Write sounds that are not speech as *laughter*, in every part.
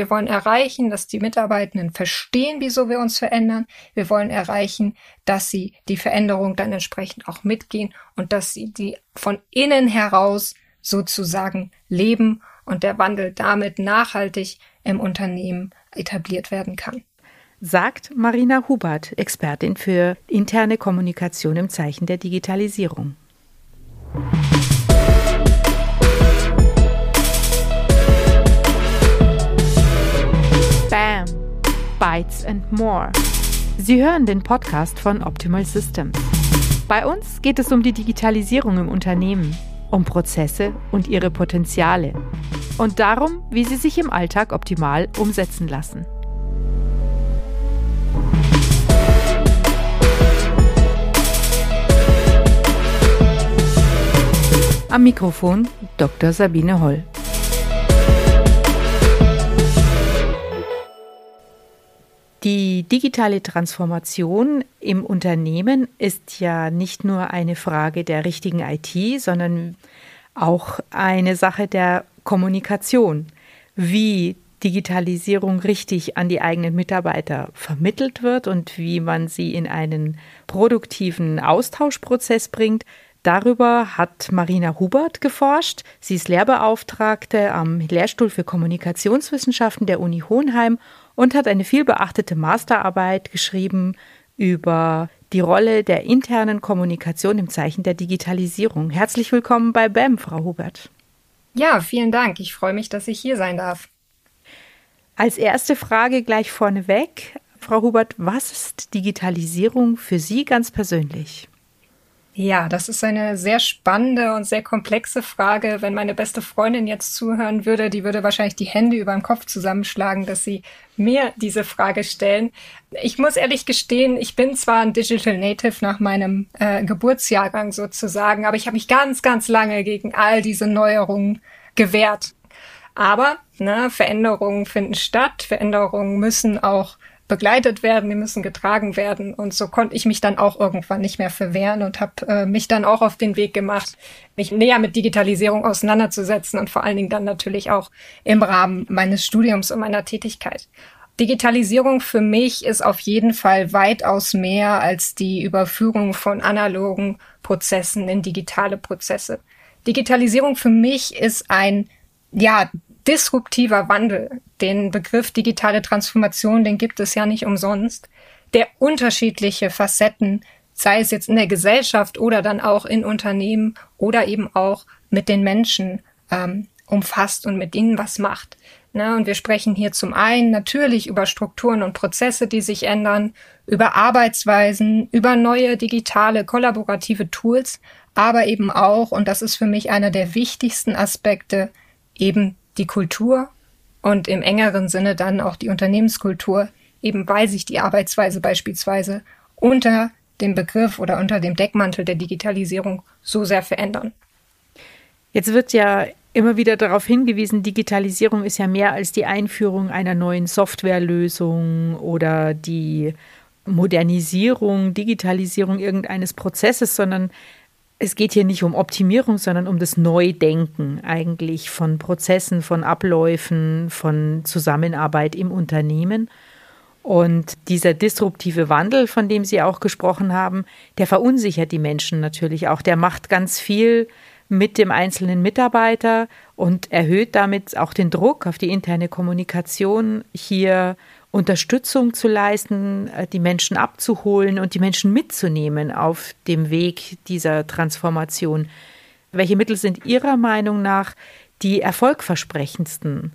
Wir wollen erreichen, dass die Mitarbeitenden verstehen, wieso wir uns verändern. Wir wollen erreichen, dass sie die Veränderung dann entsprechend auch mitgehen und dass sie die von innen heraus sozusagen leben und der Wandel damit nachhaltig im Unternehmen etabliert werden kann. Sagt Marina Hubert, Expertin für interne Kommunikation im Zeichen der Digitalisierung. Bam! Bytes and More. Sie hören den Podcast von Optimal Systems. Bei uns geht es um die Digitalisierung im Unternehmen um Prozesse und ihre Potenziale und darum, wie sie sich im Alltag optimal umsetzen lassen. Am Mikrofon Dr. Sabine Holl. Die digitale Transformation im Unternehmen ist ja nicht nur eine Frage der richtigen IT, sondern auch eine Sache der Kommunikation. Wie Digitalisierung richtig an die eigenen Mitarbeiter vermittelt wird und wie man sie in einen produktiven Austauschprozess bringt. Darüber hat Marina Hubert geforscht. Sie ist Lehrbeauftragte am Lehrstuhl für Kommunikationswissenschaften der Uni Hohenheim und hat eine vielbeachtete Masterarbeit geschrieben über die Rolle der internen Kommunikation im Zeichen der Digitalisierung. Herzlich willkommen bei BAM, Frau Hubert. Ja, vielen Dank. Ich freue mich, dass ich hier sein darf. Als erste Frage gleich vorneweg, Frau Hubert, was ist Digitalisierung für Sie ganz persönlich? Ja, das ist eine sehr spannende und sehr komplexe Frage. Wenn meine beste Freundin jetzt zuhören würde, die würde wahrscheinlich die Hände über dem Kopf zusammenschlagen, dass sie mir diese Frage stellen. Ich muss ehrlich gestehen, ich bin zwar ein Digital Native nach meinem äh, Geburtsjahrgang sozusagen, aber ich habe mich ganz, ganz lange gegen all diese Neuerungen gewehrt. Aber ne, Veränderungen finden statt, Veränderungen müssen auch begleitet werden, die müssen getragen werden. Und so konnte ich mich dann auch irgendwann nicht mehr verwehren und habe äh, mich dann auch auf den Weg gemacht, mich näher mit Digitalisierung auseinanderzusetzen und vor allen Dingen dann natürlich auch im Rahmen meines Studiums und meiner Tätigkeit. Digitalisierung für mich ist auf jeden Fall weitaus mehr als die Überführung von analogen Prozessen in digitale Prozesse. Digitalisierung für mich ist ein ja, disruptiver Wandel. Den Begriff digitale Transformation, den gibt es ja nicht umsonst, der unterschiedliche Facetten, sei es jetzt in der Gesellschaft oder dann auch in Unternehmen oder eben auch mit den Menschen ähm, umfasst und mit ihnen was macht. Na, und wir sprechen hier zum einen natürlich über Strukturen und Prozesse, die sich ändern, über Arbeitsweisen, über neue digitale kollaborative Tools, aber eben auch, und das ist für mich einer der wichtigsten Aspekte, eben die Kultur und im engeren Sinne dann auch die Unternehmenskultur, eben weil sich die Arbeitsweise beispielsweise unter dem Begriff oder unter dem Deckmantel der Digitalisierung so sehr verändern. Jetzt wird ja immer wieder darauf hingewiesen, Digitalisierung ist ja mehr als die Einführung einer neuen Softwarelösung oder die Modernisierung, Digitalisierung irgendeines Prozesses, sondern es geht hier nicht um Optimierung, sondern um das Neudenken eigentlich von Prozessen, von Abläufen, von Zusammenarbeit im Unternehmen. Und dieser disruptive Wandel, von dem Sie auch gesprochen haben, der verunsichert die Menschen natürlich auch. Der macht ganz viel mit dem einzelnen Mitarbeiter und erhöht damit auch den Druck auf die interne Kommunikation, hier Unterstützung zu leisten, äh, die Menschen abzuholen und die Menschen mitzunehmen auf dem Weg dieser Transformation. Welche Mittel sind Ihrer Meinung nach die erfolgversprechendsten?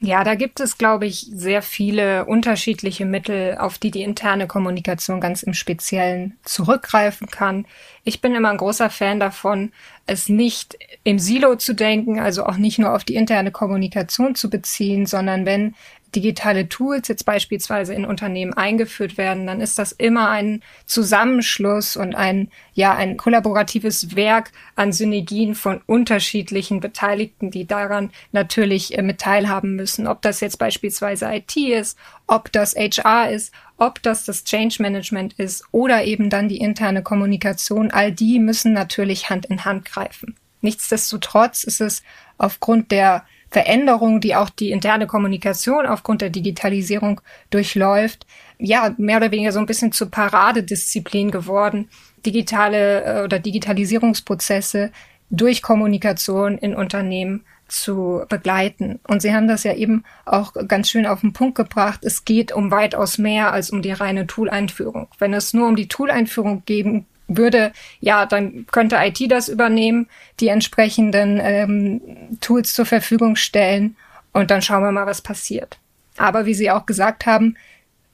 Ja, da gibt es, glaube ich, sehr viele unterschiedliche Mittel, auf die die interne Kommunikation ganz im Speziellen zurückgreifen kann. Ich bin immer ein großer Fan davon, es nicht im Silo zu denken, also auch nicht nur auf die interne Kommunikation zu beziehen, sondern wenn digitale Tools jetzt beispielsweise in Unternehmen eingeführt werden, dann ist das immer ein Zusammenschluss und ein, ja, ein kollaboratives Werk an Synergien von unterschiedlichen Beteiligten, die daran natürlich äh, mit teilhaben müssen. Ob das jetzt beispielsweise IT ist, ob das HR ist, ob das das Change Management ist oder eben dann die interne Kommunikation. All die müssen natürlich Hand in Hand greifen. Nichtsdestotrotz ist es aufgrund der Veränderung, die auch die interne Kommunikation aufgrund der Digitalisierung durchläuft, ja, mehr oder weniger so ein bisschen zur Paradedisziplin geworden, digitale äh, oder Digitalisierungsprozesse durch Kommunikation in Unternehmen zu begleiten. Und Sie haben das ja eben auch ganz schön auf den Punkt gebracht. Es geht um weitaus mehr als um die reine Tool-Einführung. Wenn es nur um die Tool-Einführung geben würde, ja, dann könnte IT das übernehmen, die entsprechenden ähm, Tools zur Verfügung stellen und dann schauen wir mal, was passiert. Aber wie Sie auch gesagt haben,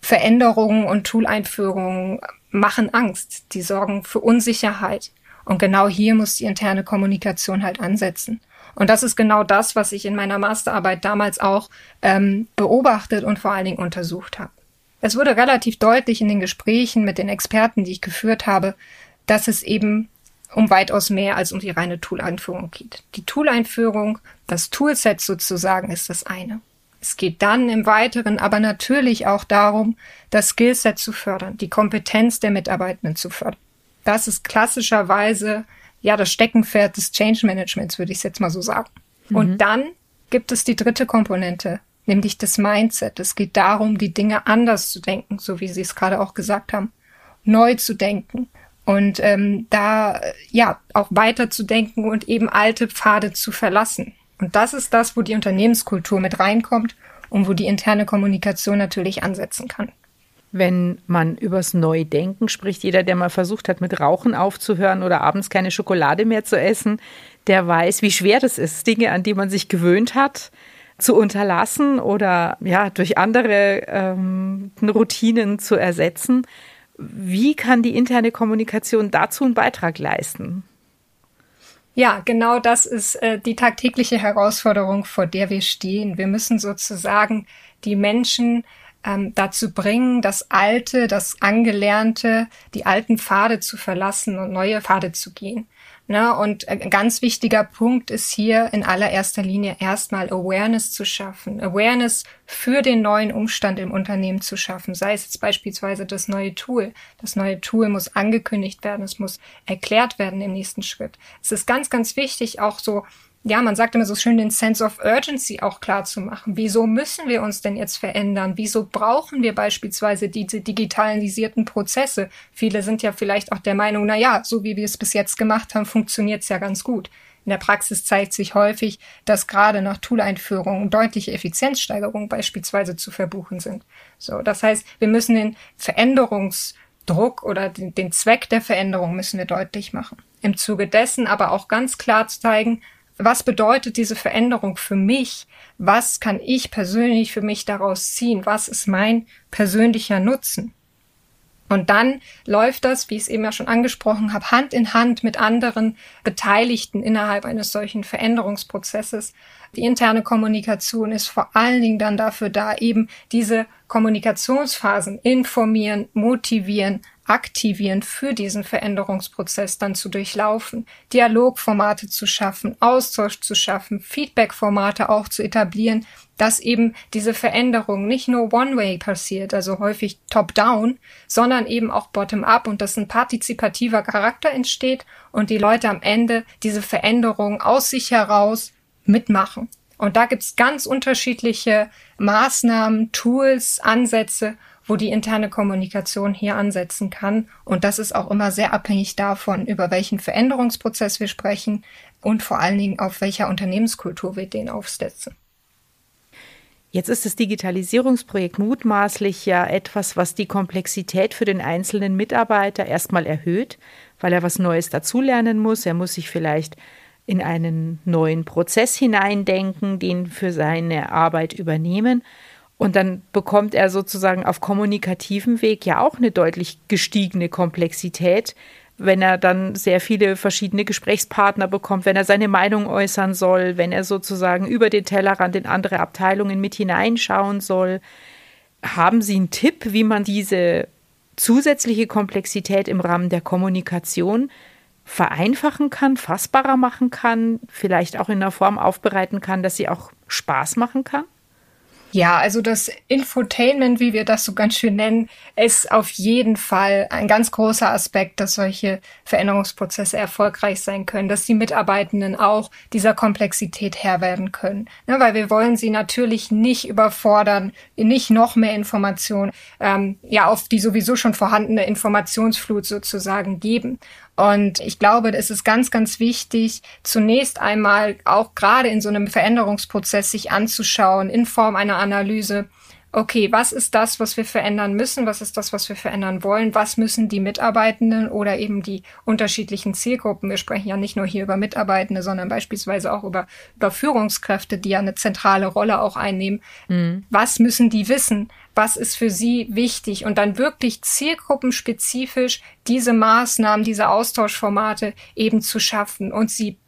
Veränderungen und Tool-Einführungen machen Angst, die sorgen für Unsicherheit. Und genau hier muss die interne Kommunikation halt ansetzen. Und das ist genau das, was ich in meiner Masterarbeit damals auch ähm, beobachtet und vor allen Dingen untersucht habe. Es wurde relativ deutlich in den Gesprächen mit den Experten, die ich geführt habe, dass es eben um weitaus mehr als um die reine Tool-Einführung geht. Die Tool-Einführung, das Toolset sozusagen, ist das eine. Es geht dann im Weiteren aber natürlich auch darum, das Skillset zu fördern, die Kompetenz der Mitarbeitenden zu fördern. Das ist klassischerweise ja das Steckenpferd des Change Managements, würde ich jetzt mal so sagen. Mhm. Und dann gibt es die dritte Komponente, nämlich das Mindset. Es geht darum, die Dinge anders zu denken, so wie Sie es gerade auch gesagt haben, neu zu denken, und ähm, da ja auch weiterzudenken und eben alte Pfade zu verlassen. Und das ist das, wo die Unternehmenskultur mit reinkommt und wo die interne Kommunikation natürlich ansetzen kann. Wenn man übers Neudenken spricht, jeder, der mal versucht hat, mit Rauchen aufzuhören oder abends keine Schokolade mehr zu essen, der weiß, wie schwer das ist, Dinge, an die man sich gewöhnt hat, zu unterlassen oder ja durch andere ähm, Routinen zu ersetzen. Wie kann die interne Kommunikation dazu einen Beitrag leisten? Ja, genau das ist äh, die tagtägliche Herausforderung, vor der wir stehen. Wir müssen sozusagen die Menschen ähm, dazu bringen, das Alte, das Angelernte, die alten Pfade zu verlassen und neue Pfade zu gehen. Ne? Und ein ganz wichtiger Punkt ist hier in allererster Linie erstmal Awareness zu schaffen. Awareness für den neuen Umstand im Unternehmen zu schaffen. Sei es jetzt beispielsweise das neue Tool. Das neue Tool muss angekündigt werden. Es muss erklärt werden im nächsten Schritt. Es ist ganz, ganz wichtig, auch so ja, man sagt immer so schön, den Sense of Urgency auch klar zu machen. Wieso müssen wir uns denn jetzt verändern? Wieso brauchen wir beispielsweise diese digitalisierten Prozesse? Viele sind ja vielleicht auch der Meinung, na ja, so wie wir es bis jetzt gemacht haben, funktioniert es ja ganz gut. In der Praxis zeigt sich häufig, dass gerade nach Tool-Einführungen deutliche Effizienzsteigerungen beispielsweise zu verbuchen sind. So, das heißt, wir müssen den Veränderungsdruck oder den, den Zweck der Veränderung müssen wir deutlich machen. Im Zuge dessen aber auch ganz klar zeigen, was bedeutet diese Veränderung für mich? Was kann ich persönlich für mich daraus ziehen? Was ist mein persönlicher Nutzen? Und dann läuft das, wie ich es eben ja schon angesprochen habe, Hand in Hand mit anderen Beteiligten innerhalb eines solchen Veränderungsprozesses. Die interne Kommunikation ist vor allen Dingen dann dafür da, eben diese Kommunikationsphasen informieren, motivieren, aktivieren für diesen Veränderungsprozess dann zu durchlaufen, Dialogformate zu schaffen, Austausch zu schaffen, Feedbackformate auch zu etablieren, dass eben diese Veränderung nicht nur One-Way passiert, also häufig top-down, sondern eben auch bottom-up und dass ein partizipativer Charakter entsteht und die Leute am Ende diese Veränderung aus sich heraus mitmachen. Und da gibt's ganz unterschiedliche Maßnahmen, Tools, Ansätze wo die interne Kommunikation hier ansetzen kann. Und das ist auch immer sehr abhängig davon, über welchen Veränderungsprozess wir sprechen und vor allen Dingen auf welcher Unternehmenskultur wir den aufsetzen. Jetzt ist das Digitalisierungsprojekt mutmaßlich ja etwas, was die Komplexität für den einzelnen Mitarbeiter erstmal erhöht, weil er was Neues dazulernen muss. Er muss sich vielleicht in einen neuen Prozess hineindenken, den für seine Arbeit übernehmen. Und dann bekommt er sozusagen auf kommunikativem Weg ja auch eine deutlich gestiegene Komplexität, wenn er dann sehr viele verschiedene Gesprächspartner bekommt, wenn er seine Meinung äußern soll, wenn er sozusagen über den Tellerrand in andere Abteilungen mit hineinschauen soll. Haben Sie einen Tipp, wie man diese zusätzliche Komplexität im Rahmen der Kommunikation vereinfachen kann, fassbarer machen kann, vielleicht auch in einer Form aufbereiten kann, dass sie auch Spaß machen kann? Ja, also das Infotainment, wie wir das so ganz schön nennen, ist auf jeden Fall ein ganz großer Aspekt, dass solche Veränderungsprozesse erfolgreich sein können, dass die Mitarbeitenden auch dieser Komplexität Herr werden können. Ne, weil wir wollen sie natürlich nicht überfordern, nicht noch mehr Informationen ähm, ja auf die sowieso schon vorhandene Informationsflut sozusagen geben. Und ich glaube, es ist ganz, ganz wichtig, zunächst einmal auch gerade in so einem Veränderungsprozess sich anzuschauen in Form einer Analyse. Okay, was ist das, was wir verändern müssen? Was ist das, was wir verändern wollen? Was müssen die Mitarbeitenden oder eben die unterschiedlichen Zielgruppen? Wir sprechen ja nicht nur hier über Mitarbeitende, sondern beispielsweise auch über, über Führungskräfte, die ja eine zentrale Rolle auch einnehmen. Mhm. Was müssen die wissen? was ist für sie wichtig und dann wirklich zielgruppenspezifisch diese Maßnahmen, diese Austauschformate eben zu schaffen und sie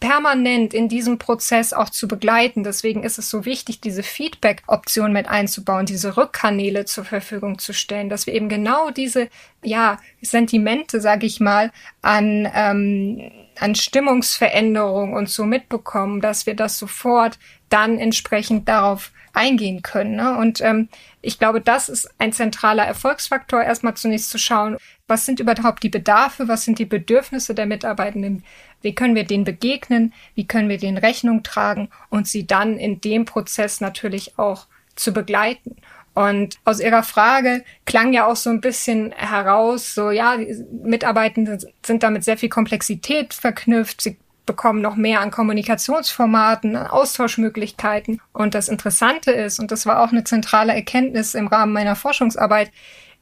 permanent in diesem Prozess auch zu begleiten. Deswegen ist es so wichtig, diese Feedback-Option mit einzubauen, diese Rückkanäle zur Verfügung zu stellen, dass wir eben genau diese, ja, Sentimente, sage ich mal, an, ähm, an Stimmungsveränderung und so mitbekommen, dass wir das sofort dann entsprechend darauf eingehen können. Ne? Und ähm, ich glaube, das ist ein zentraler Erfolgsfaktor, erstmal zunächst zu schauen, was sind überhaupt die Bedarfe, was sind die Bedürfnisse der Mitarbeitenden, wie können wir denen begegnen, wie können wir denen Rechnung tragen und sie dann in dem Prozess natürlich auch zu begleiten. Und aus Ihrer Frage klang ja auch so ein bisschen heraus, so ja, Mitarbeitende sind damit sehr viel Komplexität verknüpft. Sie bekommen noch mehr an Kommunikationsformaten, an Austauschmöglichkeiten. Und das Interessante ist, und das war auch eine zentrale Erkenntnis im Rahmen meiner Forschungsarbeit,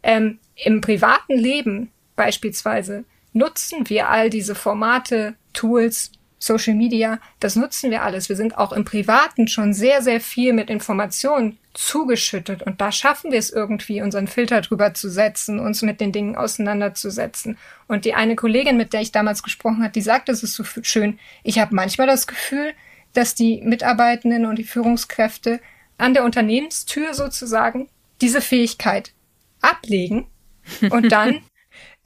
ähm, im privaten Leben beispielsweise nutzen wir all diese Formate, Tools, Social Media, das nutzen wir alles. Wir sind auch im Privaten schon sehr, sehr viel mit Informationen zugeschüttet und da schaffen wir es irgendwie, unseren Filter drüber zu setzen, uns mit den Dingen auseinanderzusetzen. Und die eine Kollegin, mit der ich damals gesprochen habe, die sagt, es ist so schön. Ich habe manchmal das Gefühl, dass die Mitarbeitenden und die Führungskräfte an der Unternehmenstür sozusagen diese Fähigkeit ablegen und dann *laughs*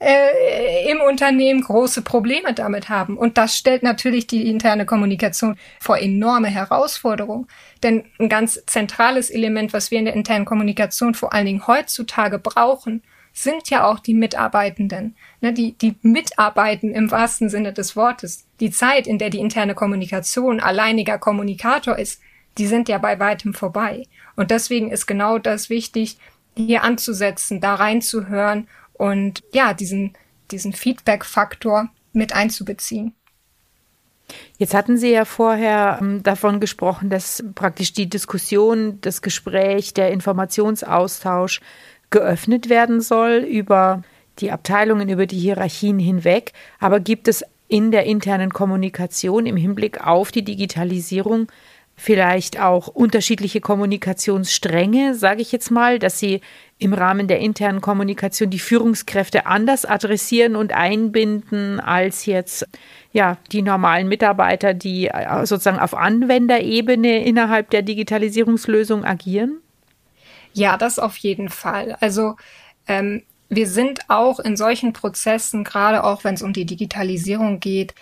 äh, im Unternehmen große Probleme damit haben. Und das stellt natürlich die interne Kommunikation vor enorme Herausforderungen. Denn ein ganz zentrales Element, was wir in der internen Kommunikation vor allen Dingen heutzutage brauchen, sind ja auch die Mitarbeitenden, ne, die, die mitarbeiten im wahrsten Sinne des Wortes. Die Zeit, in der die interne Kommunikation alleiniger Kommunikator ist, die sind ja bei weitem vorbei. Und deswegen ist genau das wichtig, hier anzusetzen, da reinzuhören und ja, diesen, diesen Feedback-Faktor mit einzubeziehen. Jetzt hatten Sie ja vorher ähm, davon gesprochen, dass praktisch die Diskussion, das Gespräch, der Informationsaustausch geöffnet werden soll über die Abteilungen, über die Hierarchien hinweg. Aber gibt es in der internen Kommunikation im Hinblick auf die Digitalisierung vielleicht auch unterschiedliche Kommunikationsstränge, sage ich jetzt mal, dass Sie im Rahmen der internen Kommunikation die Führungskräfte anders adressieren und einbinden als jetzt ja die normalen Mitarbeiter, die äh, sozusagen auf Anwenderebene innerhalb der Digitalisierungslösung agieren? Ja, das auf jeden Fall. Also ähm, wir sind auch in solchen Prozessen, gerade auch wenn es um die Digitalisierung geht,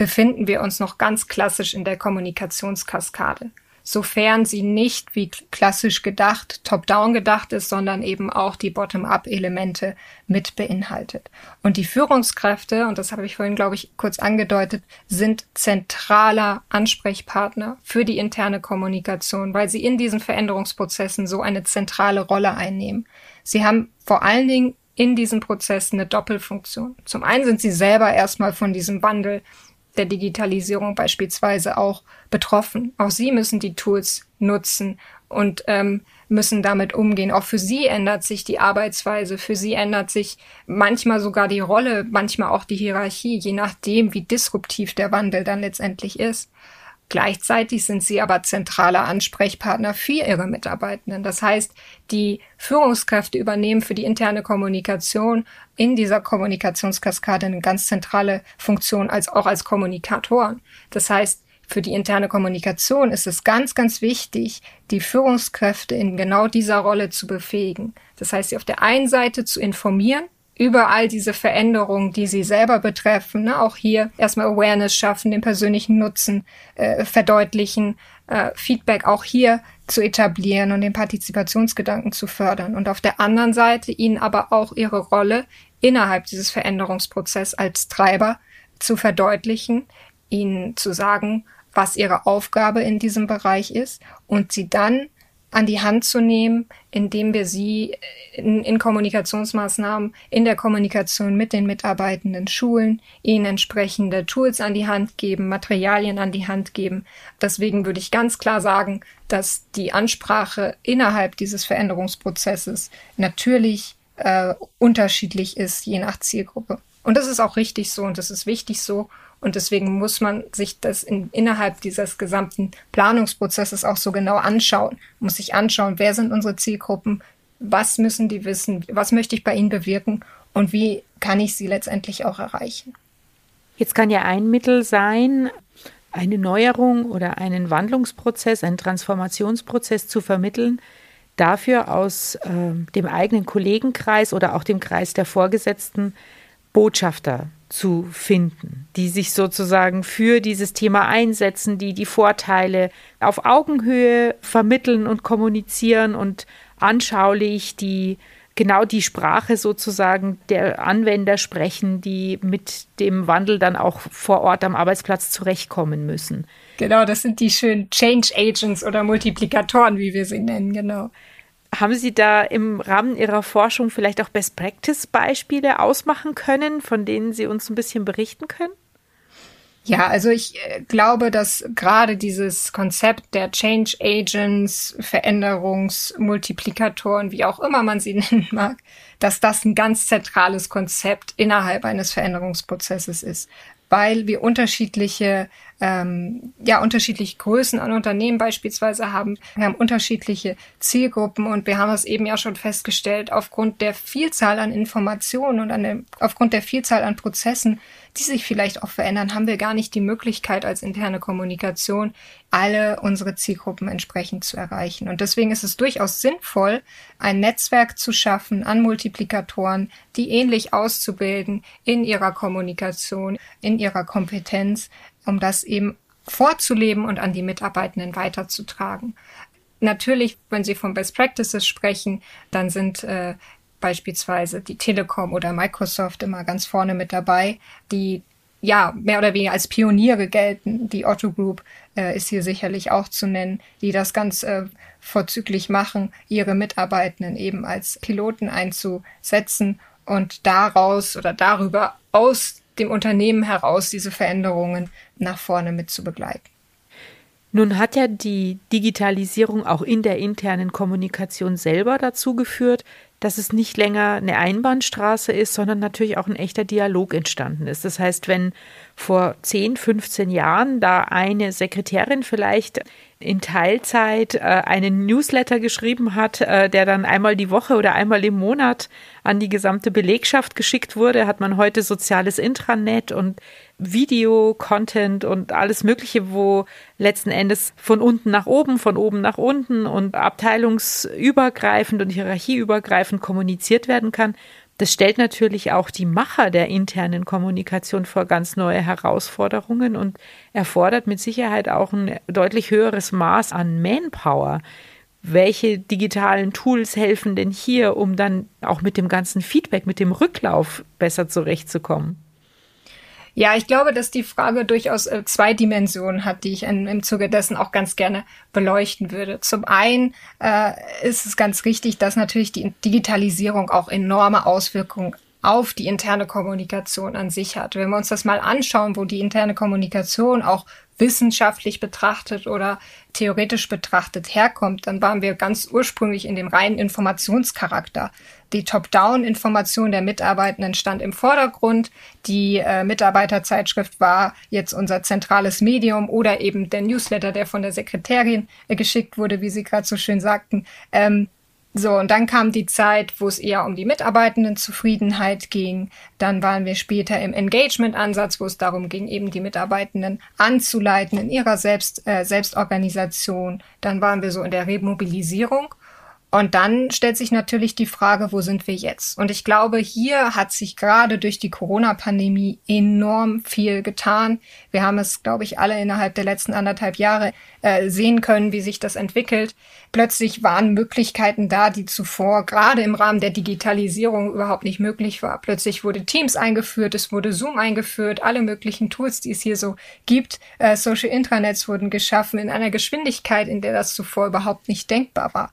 befinden wir uns noch ganz klassisch in der Kommunikationskaskade sofern sie nicht wie klassisch gedacht, top-down gedacht ist, sondern eben auch die Bottom-up-Elemente mit beinhaltet. Und die Führungskräfte, und das habe ich vorhin, glaube ich, kurz angedeutet, sind zentraler Ansprechpartner für die interne Kommunikation, weil sie in diesen Veränderungsprozessen so eine zentrale Rolle einnehmen. Sie haben vor allen Dingen in diesen Prozessen eine Doppelfunktion. Zum einen sind sie selber erstmal von diesem Wandel der Digitalisierung beispielsweise auch betroffen. Auch sie müssen die Tools nutzen und ähm, müssen damit umgehen. Auch für sie ändert sich die Arbeitsweise, für sie ändert sich manchmal sogar die Rolle, manchmal auch die Hierarchie, je nachdem, wie disruptiv der Wandel dann letztendlich ist. Gleichzeitig sind sie aber zentraler Ansprechpartner für ihre Mitarbeitenden. Das heißt, die Führungskräfte übernehmen für die interne Kommunikation in dieser Kommunikationskaskade eine ganz zentrale Funktion als auch als Kommunikatoren. Das heißt, für die interne Kommunikation ist es ganz, ganz wichtig, die Führungskräfte in genau dieser Rolle zu befähigen. Das heißt, sie auf der einen Seite zu informieren, über all diese Veränderungen, die sie selber betreffen. Ne? Auch hier erstmal Awareness schaffen, den persönlichen Nutzen äh, verdeutlichen, äh, Feedback auch hier zu etablieren und den Partizipationsgedanken zu fördern. Und auf der anderen Seite ihnen aber auch ihre Rolle innerhalb dieses Veränderungsprozesses als Treiber zu verdeutlichen, ihnen zu sagen, was ihre Aufgabe in diesem Bereich ist und sie dann an die Hand zu nehmen, indem wir sie in, in, Kommunikationsmaßnahmen, in der Kommunikation mit den Mitarbeitenden schulen, ihnen entsprechende Tools an die Hand geben, Materialien an die Hand geben. Deswegen würde ich ganz klar sagen, dass die Ansprache innerhalb dieses Veränderungsprozesses natürlich äh, unterschiedlich ist, je nach Zielgruppe. Und das ist auch richtig so und das ist wichtig so. Und deswegen muss man sich das in, innerhalb dieses gesamten Planungsprozesses auch so genau anschauen. Muss sich anschauen, wer sind unsere Zielgruppen, was müssen die wissen, was möchte ich bei ihnen bewirken und wie kann ich sie letztendlich auch erreichen. Jetzt kann ja ein Mittel sein, eine Neuerung oder einen Wandlungsprozess, einen Transformationsprozess zu vermitteln, dafür aus äh, dem eigenen Kollegenkreis oder auch dem Kreis der Vorgesetzten Botschafter zu finden, die sich sozusagen für dieses Thema einsetzen, die die Vorteile auf Augenhöhe vermitteln und kommunizieren und anschaulich die genau die Sprache sozusagen der Anwender sprechen, die mit dem Wandel dann auch vor Ort am Arbeitsplatz zurechtkommen müssen. Genau, das sind die schönen Change Agents oder Multiplikatoren, wie wir sie nennen, genau. Haben Sie da im Rahmen Ihrer Forschung vielleicht auch Best-Practice-Beispiele ausmachen können, von denen Sie uns ein bisschen berichten können? Ja, also ich äh, glaube, dass gerade dieses Konzept der Change Agents, Veränderungsmultiplikatoren, wie auch immer man sie *laughs* nennen mag, dass das ein ganz zentrales Konzept innerhalb eines Veränderungsprozesses ist, weil wir unterschiedliche ähm, ja unterschiedliche Größen an Unternehmen beispielsweise haben. Wir haben unterschiedliche Zielgruppen und wir haben es eben ja schon festgestellt, aufgrund der Vielzahl an Informationen und an der, aufgrund der Vielzahl an Prozessen, die sich vielleicht auch verändern, haben wir gar nicht die Möglichkeit als interne Kommunikation alle unsere Zielgruppen entsprechend zu erreichen. Und deswegen ist es durchaus sinnvoll, ein Netzwerk zu schaffen an Multiplikatoren, die ähnlich auszubilden in ihrer Kommunikation, in ihrer Kompetenz, um das eben vorzuleben und an die Mitarbeitenden weiterzutragen. Natürlich, wenn Sie von Best Practices sprechen, dann sind äh, beispielsweise die Telekom oder Microsoft immer ganz vorne mit dabei, die ja mehr oder weniger als Pioniere gelten. Die Otto Group äh, ist hier sicherlich auch zu nennen, die das ganz äh, vorzüglich machen, ihre Mitarbeitenden eben als Piloten einzusetzen und daraus oder darüber aus dem Unternehmen heraus diese Veränderungen nach vorne mit zu begleiten. Nun hat ja die Digitalisierung auch in der internen Kommunikation selber dazu geführt, dass es nicht länger eine Einbahnstraße ist, sondern natürlich auch ein echter Dialog entstanden ist. Das heißt, wenn vor 10, 15 Jahren da eine Sekretärin vielleicht in Teilzeit äh, einen Newsletter geschrieben hat, äh, der dann einmal die Woche oder einmal im Monat an die gesamte Belegschaft geschickt wurde, hat man heute soziales Intranet und Video-Content und alles Mögliche, wo letzten Endes von unten nach oben, von oben nach unten und abteilungsübergreifend und hierarchieübergreifend kommuniziert werden kann. Das stellt natürlich auch die Macher der internen Kommunikation vor ganz neue Herausforderungen und erfordert mit Sicherheit auch ein deutlich höheres Maß an Manpower. Welche digitalen Tools helfen denn hier, um dann auch mit dem ganzen Feedback, mit dem Rücklauf besser zurechtzukommen? Ja, ich glaube, dass die Frage durchaus äh, zwei Dimensionen hat, die ich in, im Zuge dessen auch ganz gerne beleuchten würde. Zum einen äh, ist es ganz richtig, dass natürlich die Digitalisierung auch enorme Auswirkungen auf die interne Kommunikation an sich hat. Wenn wir uns das mal anschauen, wo die interne Kommunikation auch wissenschaftlich betrachtet oder theoretisch betrachtet herkommt, dann waren wir ganz ursprünglich in dem reinen Informationscharakter. Die Top-Down-Information der Mitarbeitenden stand im Vordergrund. Die äh, Mitarbeiterzeitschrift war jetzt unser zentrales Medium oder eben der Newsletter, der von der Sekretärin äh, geschickt wurde, wie Sie gerade so schön sagten. Ähm, so, und dann kam die Zeit, wo es eher um die Mitarbeitendenzufriedenheit ging. Dann waren wir später im Engagement-Ansatz, wo es darum ging, eben die Mitarbeitenden anzuleiten in ihrer Selbst, äh, Selbstorganisation. Dann waren wir so in der Remobilisierung. Und dann stellt sich natürlich die Frage, wo sind wir jetzt? Und ich glaube, hier hat sich gerade durch die Corona-Pandemie enorm viel getan. Wir haben es, glaube ich, alle innerhalb der letzten anderthalb Jahre äh, sehen können, wie sich das entwickelt. Plötzlich waren Möglichkeiten da, die zuvor gerade im Rahmen der Digitalisierung überhaupt nicht möglich war. Plötzlich wurde Teams eingeführt, es wurde Zoom eingeführt, alle möglichen Tools, die es hier so gibt. Äh, Social Intranets wurden geschaffen in einer Geschwindigkeit, in der das zuvor überhaupt nicht denkbar war.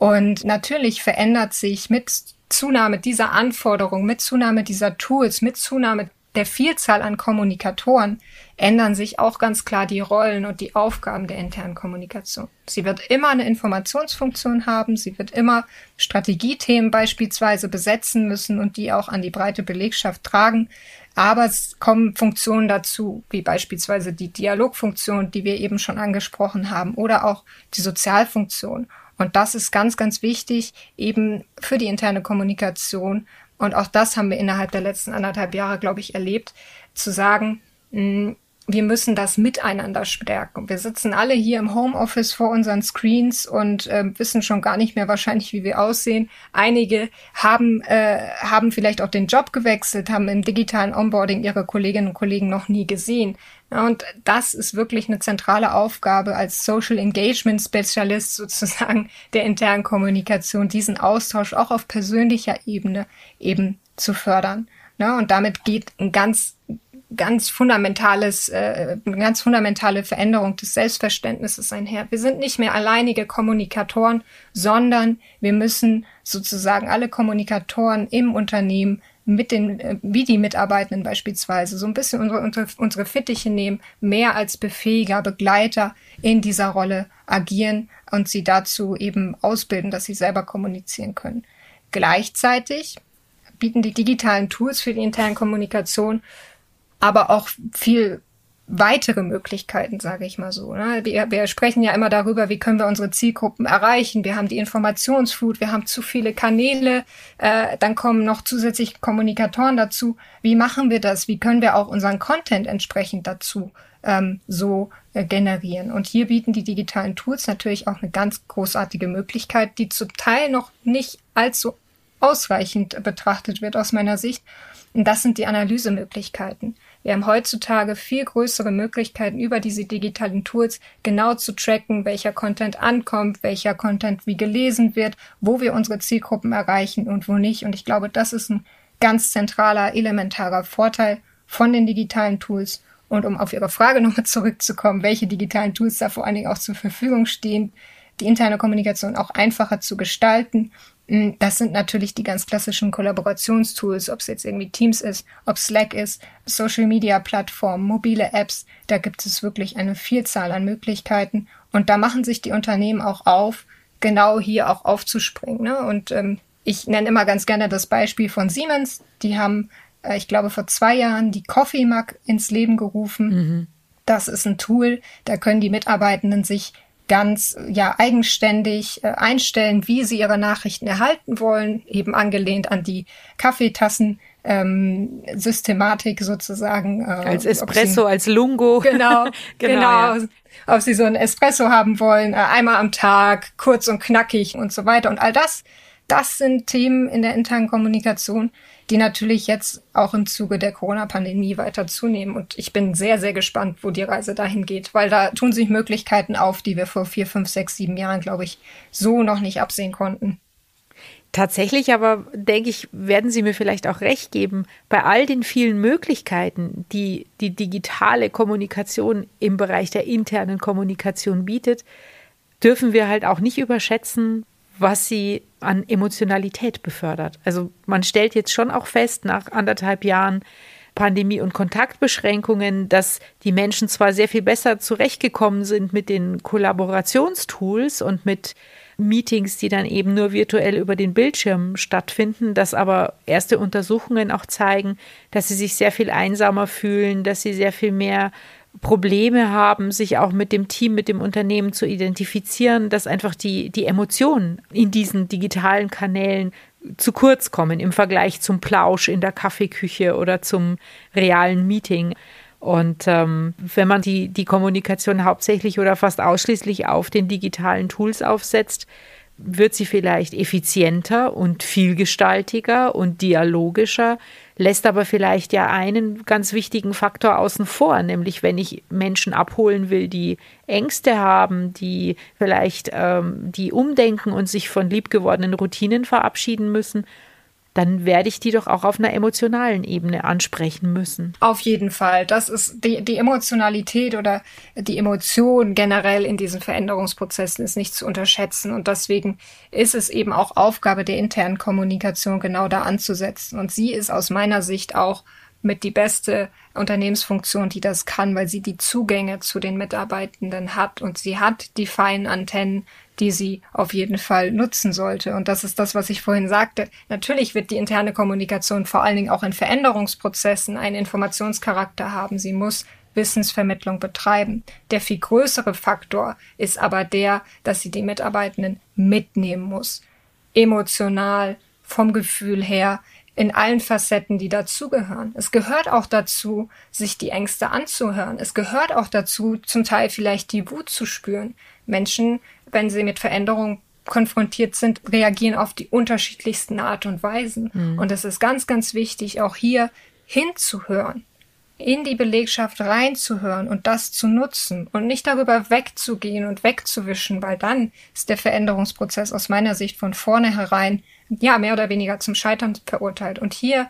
Und natürlich verändert sich mit Zunahme dieser Anforderungen, mit Zunahme dieser Tools, mit Zunahme der Vielzahl an Kommunikatoren ändern sich auch ganz klar die Rollen und die Aufgaben der internen Kommunikation. Sie wird immer eine Informationsfunktion haben, sie wird immer Strategiethemen beispielsweise besetzen müssen und die auch an die breite Belegschaft tragen. Aber es kommen Funktionen dazu, wie beispielsweise die Dialogfunktion, die wir eben schon angesprochen haben, oder auch die Sozialfunktion. Und das ist ganz, ganz wichtig eben für die interne Kommunikation. Und auch das haben wir innerhalb der letzten anderthalb Jahre, glaube ich, erlebt, zu sagen, hm, wir müssen das miteinander stärken. Wir sitzen alle hier im Homeoffice vor unseren Screens und äh, wissen schon gar nicht mehr wahrscheinlich, wie wir aussehen. Einige haben, äh, haben vielleicht auch den Job gewechselt, haben im digitalen Onboarding ihre Kolleginnen und Kollegen noch nie gesehen. Ja, und das ist wirklich eine zentrale Aufgabe als Social Engagement Spezialist sozusagen *laughs* der internen Kommunikation, diesen Austausch auch auf persönlicher Ebene eben zu fördern. Ja, und damit geht ein ganz ganz fundamentales, äh, ganz fundamentale Veränderung des Selbstverständnisses einher. Wir sind nicht mehr alleinige Kommunikatoren, sondern wir müssen sozusagen alle Kommunikatoren im Unternehmen mit den, äh, wie die Mitarbeitenden beispielsweise, so ein bisschen unsere, unsere, unsere Fittiche nehmen, mehr als befähiger Begleiter in dieser Rolle agieren und sie dazu eben ausbilden, dass sie selber kommunizieren können. Gleichzeitig bieten die digitalen Tools für die interne Kommunikation aber auch viel weitere Möglichkeiten, sage ich mal so. Ne? Wir, wir sprechen ja immer darüber, wie können wir unsere Zielgruppen erreichen. Wir haben die Informationsflut, wir haben zu viele Kanäle, äh, dann kommen noch zusätzlich Kommunikatoren dazu. Wie machen wir das? Wie können wir auch unseren Content entsprechend dazu ähm, so äh, generieren? Und hier bieten die digitalen Tools natürlich auch eine ganz großartige Möglichkeit, die zum Teil noch nicht allzu ausreichend betrachtet wird aus meiner Sicht. Und das sind die Analysemöglichkeiten. Wir haben heutzutage viel größere Möglichkeiten über diese digitalen Tools genau zu tracken, welcher Content ankommt, welcher Content wie gelesen wird, wo wir unsere Zielgruppen erreichen und wo nicht. Und ich glaube, das ist ein ganz zentraler, elementarer Vorteil von den digitalen Tools. Und um auf Ihre Frage *laughs* nochmal zurückzukommen, welche digitalen Tools da vor allen Dingen auch zur Verfügung stehen, die interne Kommunikation auch einfacher zu gestalten das sind natürlich die ganz klassischen Kollaborationstools, ob es jetzt irgendwie Teams ist, ob Slack ist, Social Media Plattformen, mobile Apps. Da gibt es wirklich eine Vielzahl an Möglichkeiten. Und da machen sich die Unternehmen auch auf, genau hier auch aufzuspringen. Ne? Und ähm, ich nenne immer ganz gerne das Beispiel von Siemens. Die haben, äh, ich glaube, vor zwei Jahren die Coffee Mug ins Leben gerufen. Mhm. Das ist ein Tool, da können die Mitarbeitenden sich ganz ja eigenständig äh, einstellen, wie sie ihre Nachrichten erhalten wollen, eben angelehnt an die Kaffeetassen. Ähm, Systematik sozusagen. Äh, als Espresso, sie, als Lungo. *laughs* Genau, *laughs* genau. genau ja. Ob sie so ein Espresso haben wollen, äh, einmal am Tag, kurz und knackig und so weiter. Und all das, das sind Themen in der internen Kommunikation, die natürlich jetzt auch im Zuge der Corona-Pandemie weiter zunehmen. Und ich bin sehr, sehr gespannt, wo die Reise dahin geht, weil da tun sich Möglichkeiten auf, die wir vor vier, fünf, sechs, sieben Jahren, glaube ich, so noch nicht absehen konnten. Tatsächlich aber, denke ich, werden Sie mir vielleicht auch recht geben, bei all den vielen Möglichkeiten, die die digitale Kommunikation im Bereich der internen Kommunikation bietet, dürfen wir halt auch nicht überschätzen, was sie an Emotionalität befördert. Also man stellt jetzt schon auch fest, nach anderthalb Jahren Pandemie und Kontaktbeschränkungen, dass die Menschen zwar sehr viel besser zurechtgekommen sind mit den Kollaborationstools und mit Meetings, die dann eben nur virtuell über den Bildschirm stattfinden, dass aber erste Untersuchungen auch zeigen, dass sie sich sehr viel einsamer fühlen, dass sie sehr viel mehr Probleme haben, sich auch mit dem Team, mit dem Unternehmen zu identifizieren, dass einfach die, die Emotionen in diesen digitalen Kanälen zu kurz kommen im Vergleich zum Plausch in der Kaffeeküche oder zum realen Meeting. Und ähm, wenn man die, die Kommunikation hauptsächlich oder fast ausschließlich auf den digitalen Tools aufsetzt, wird sie vielleicht effizienter und vielgestaltiger und dialogischer, lässt aber vielleicht ja einen ganz wichtigen Faktor außen vor, nämlich wenn ich Menschen abholen will, die Ängste haben, die vielleicht ähm, die umdenken und sich von liebgewordenen Routinen verabschieden müssen dann werde ich die doch auch auf einer emotionalen Ebene ansprechen müssen. Auf jeden Fall. Das ist die, die Emotionalität oder die Emotion generell in diesen Veränderungsprozessen ist nicht zu unterschätzen. Und deswegen ist es eben auch Aufgabe der internen Kommunikation, genau da anzusetzen. Und sie ist aus meiner Sicht auch mit die beste Unternehmensfunktion, die das kann, weil sie die Zugänge zu den Mitarbeitenden hat und sie hat die feinen Antennen, die sie auf jeden Fall nutzen sollte. Und das ist das, was ich vorhin sagte. Natürlich wird die interne Kommunikation vor allen Dingen auch in Veränderungsprozessen einen Informationscharakter haben. Sie muss Wissensvermittlung betreiben. Der viel größere Faktor ist aber der, dass sie die Mitarbeitenden mitnehmen muss. Emotional, vom Gefühl her, in allen Facetten, die dazugehören. Es gehört auch dazu, sich die Ängste anzuhören. Es gehört auch dazu, zum Teil vielleicht die Wut zu spüren. Menschen, wenn sie mit Veränderungen konfrontiert sind, reagieren auf die unterschiedlichsten Art und Weisen. Mhm. Und es ist ganz, ganz wichtig, auch hier hinzuhören, in die Belegschaft reinzuhören und das zu nutzen und nicht darüber wegzugehen und wegzuwischen, weil dann ist der Veränderungsprozess aus meiner Sicht von vornherein ja, mehr oder weniger zum Scheitern verurteilt. Und hier,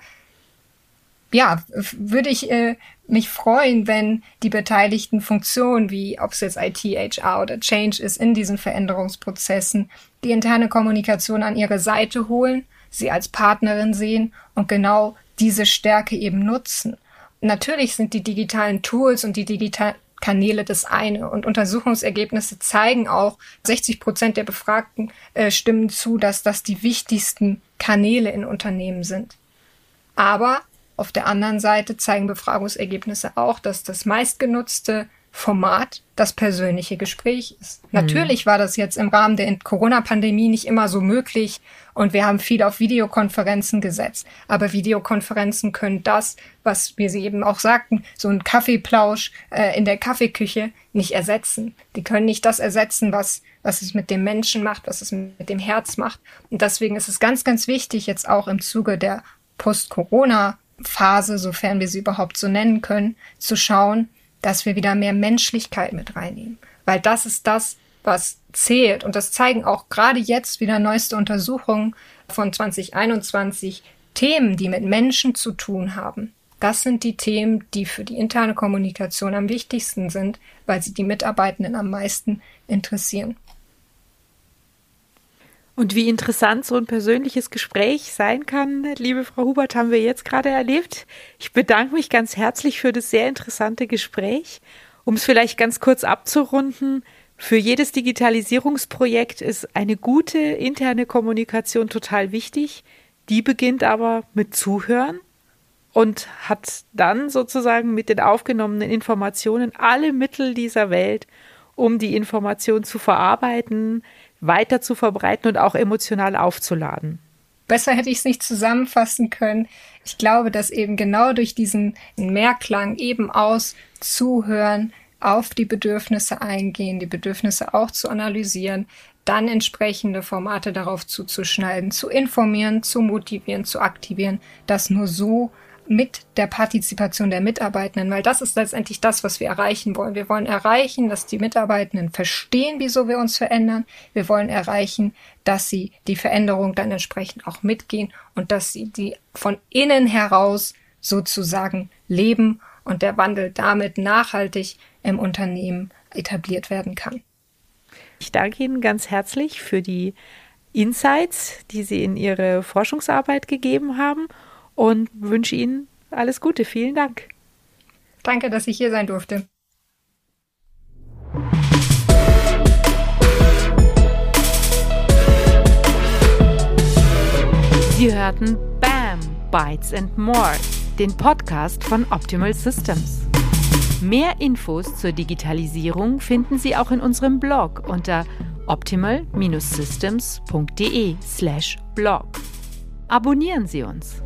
ja, würde ich äh, mich freuen, wenn die beteiligten Funktionen, wie ob es jetzt IT, HR oder Change ist, in diesen Veränderungsprozessen, die interne Kommunikation an ihre Seite holen, sie als Partnerin sehen und genau diese Stärke eben nutzen. Natürlich sind die digitalen Tools und die digitalen Kanäle das eine. Und Untersuchungsergebnisse zeigen auch, 60 Prozent der Befragten äh, stimmen zu, dass das die wichtigsten Kanäle in Unternehmen sind. Aber auf der anderen Seite zeigen Befragungsergebnisse auch, dass das meistgenutzte Format das persönliche Gespräch ist. Mhm. Natürlich war das jetzt im Rahmen der Corona-Pandemie nicht immer so möglich und wir haben viel auf Videokonferenzen gesetzt. Aber Videokonferenzen können das, was wir sie eben auch sagten, so ein Kaffeeplausch äh, in der Kaffeeküche nicht ersetzen. Die können nicht das ersetzen, was, was es mit dem Menschen macht, was es mit dem Herz macht. Und deswegen ist es ganz, ganz wichtig, jetzt auch im Zuge der Post-Corona-Phase, sofern wir sie überhaupt so nennen können, zu schauen, dass wir wieder mehr Menschlichkeit mit reinnehmen. Weil das ist das, was zählt. Und das zeigen auch gerade jetzt wieder neueste Untersuchungen von 2021 Themen, die mit Menschen zu tun haben. Das sind die Themen, die für die interne Kommunikation am wichtigsten sind, weil sie die Mitarbeitenden am meisten interessieren. Und wie interessant so ein persönliches Gespräch sein kann, liebe Frau Hubert, haben wir jetzt gerade erlebt. Ich bedanke mich ganz herzlich für das sehr interessante Gespräch. Um es vielleicht ganz kurz abzurunden, für jedes Digitalisierungsprojekt ist eine gute interne Kommunikation total wichtig. Die beginnt aber mit Zuhören und hat dann sozusagen mit den aufgenommenen Informationen alle Mittel dieser Welt, um die Information zu verarbeiten, weiter zu verbreiten und auch emotional aufzuladen. Besser hätte ich es nicht zusammenfassen können. Ich glaube, dass eben genau durch diesen Mehrklang eben aus Zuhören auf die Bedürfnisse eingehen, die Bedürfnisse auch zu analysieren, dann entsprechende Formate darauf zuzuschneiden, zu informieren, zu motivieren, zu aktivieren, dass nur so mit der Partizipation der Mitarbeitenden, weil das ist letztendlich das, was wir erreichen wollen. Wir wollen erreichen, dass die Mitarbeitenden verstehen, wieso wir uns verändern. Wir wollen erreichen, dass sie die Veränderung dann entsprechend auch mitgehen und dass sie die von innen heraus sozusagen leben und der Wandel damit nachhaltig im Unternehmen etabliert werden kann. Ich danke Ihnen ganz herzlich für die Insights, die Sie in Ihre Forschungsarbeit gegeben haben und wünsche Ihnen alles Gute. Vielen Dank. Danke, dass ich hier sein durfte. Sie hörten BAM, Bytes and More, den Podcast von Optimal Systems. Mehr Infos zur Digitalisierung finden Sie auch in unserem Blog unter optimal-systems.de/blog. Abonnieren Sie uns.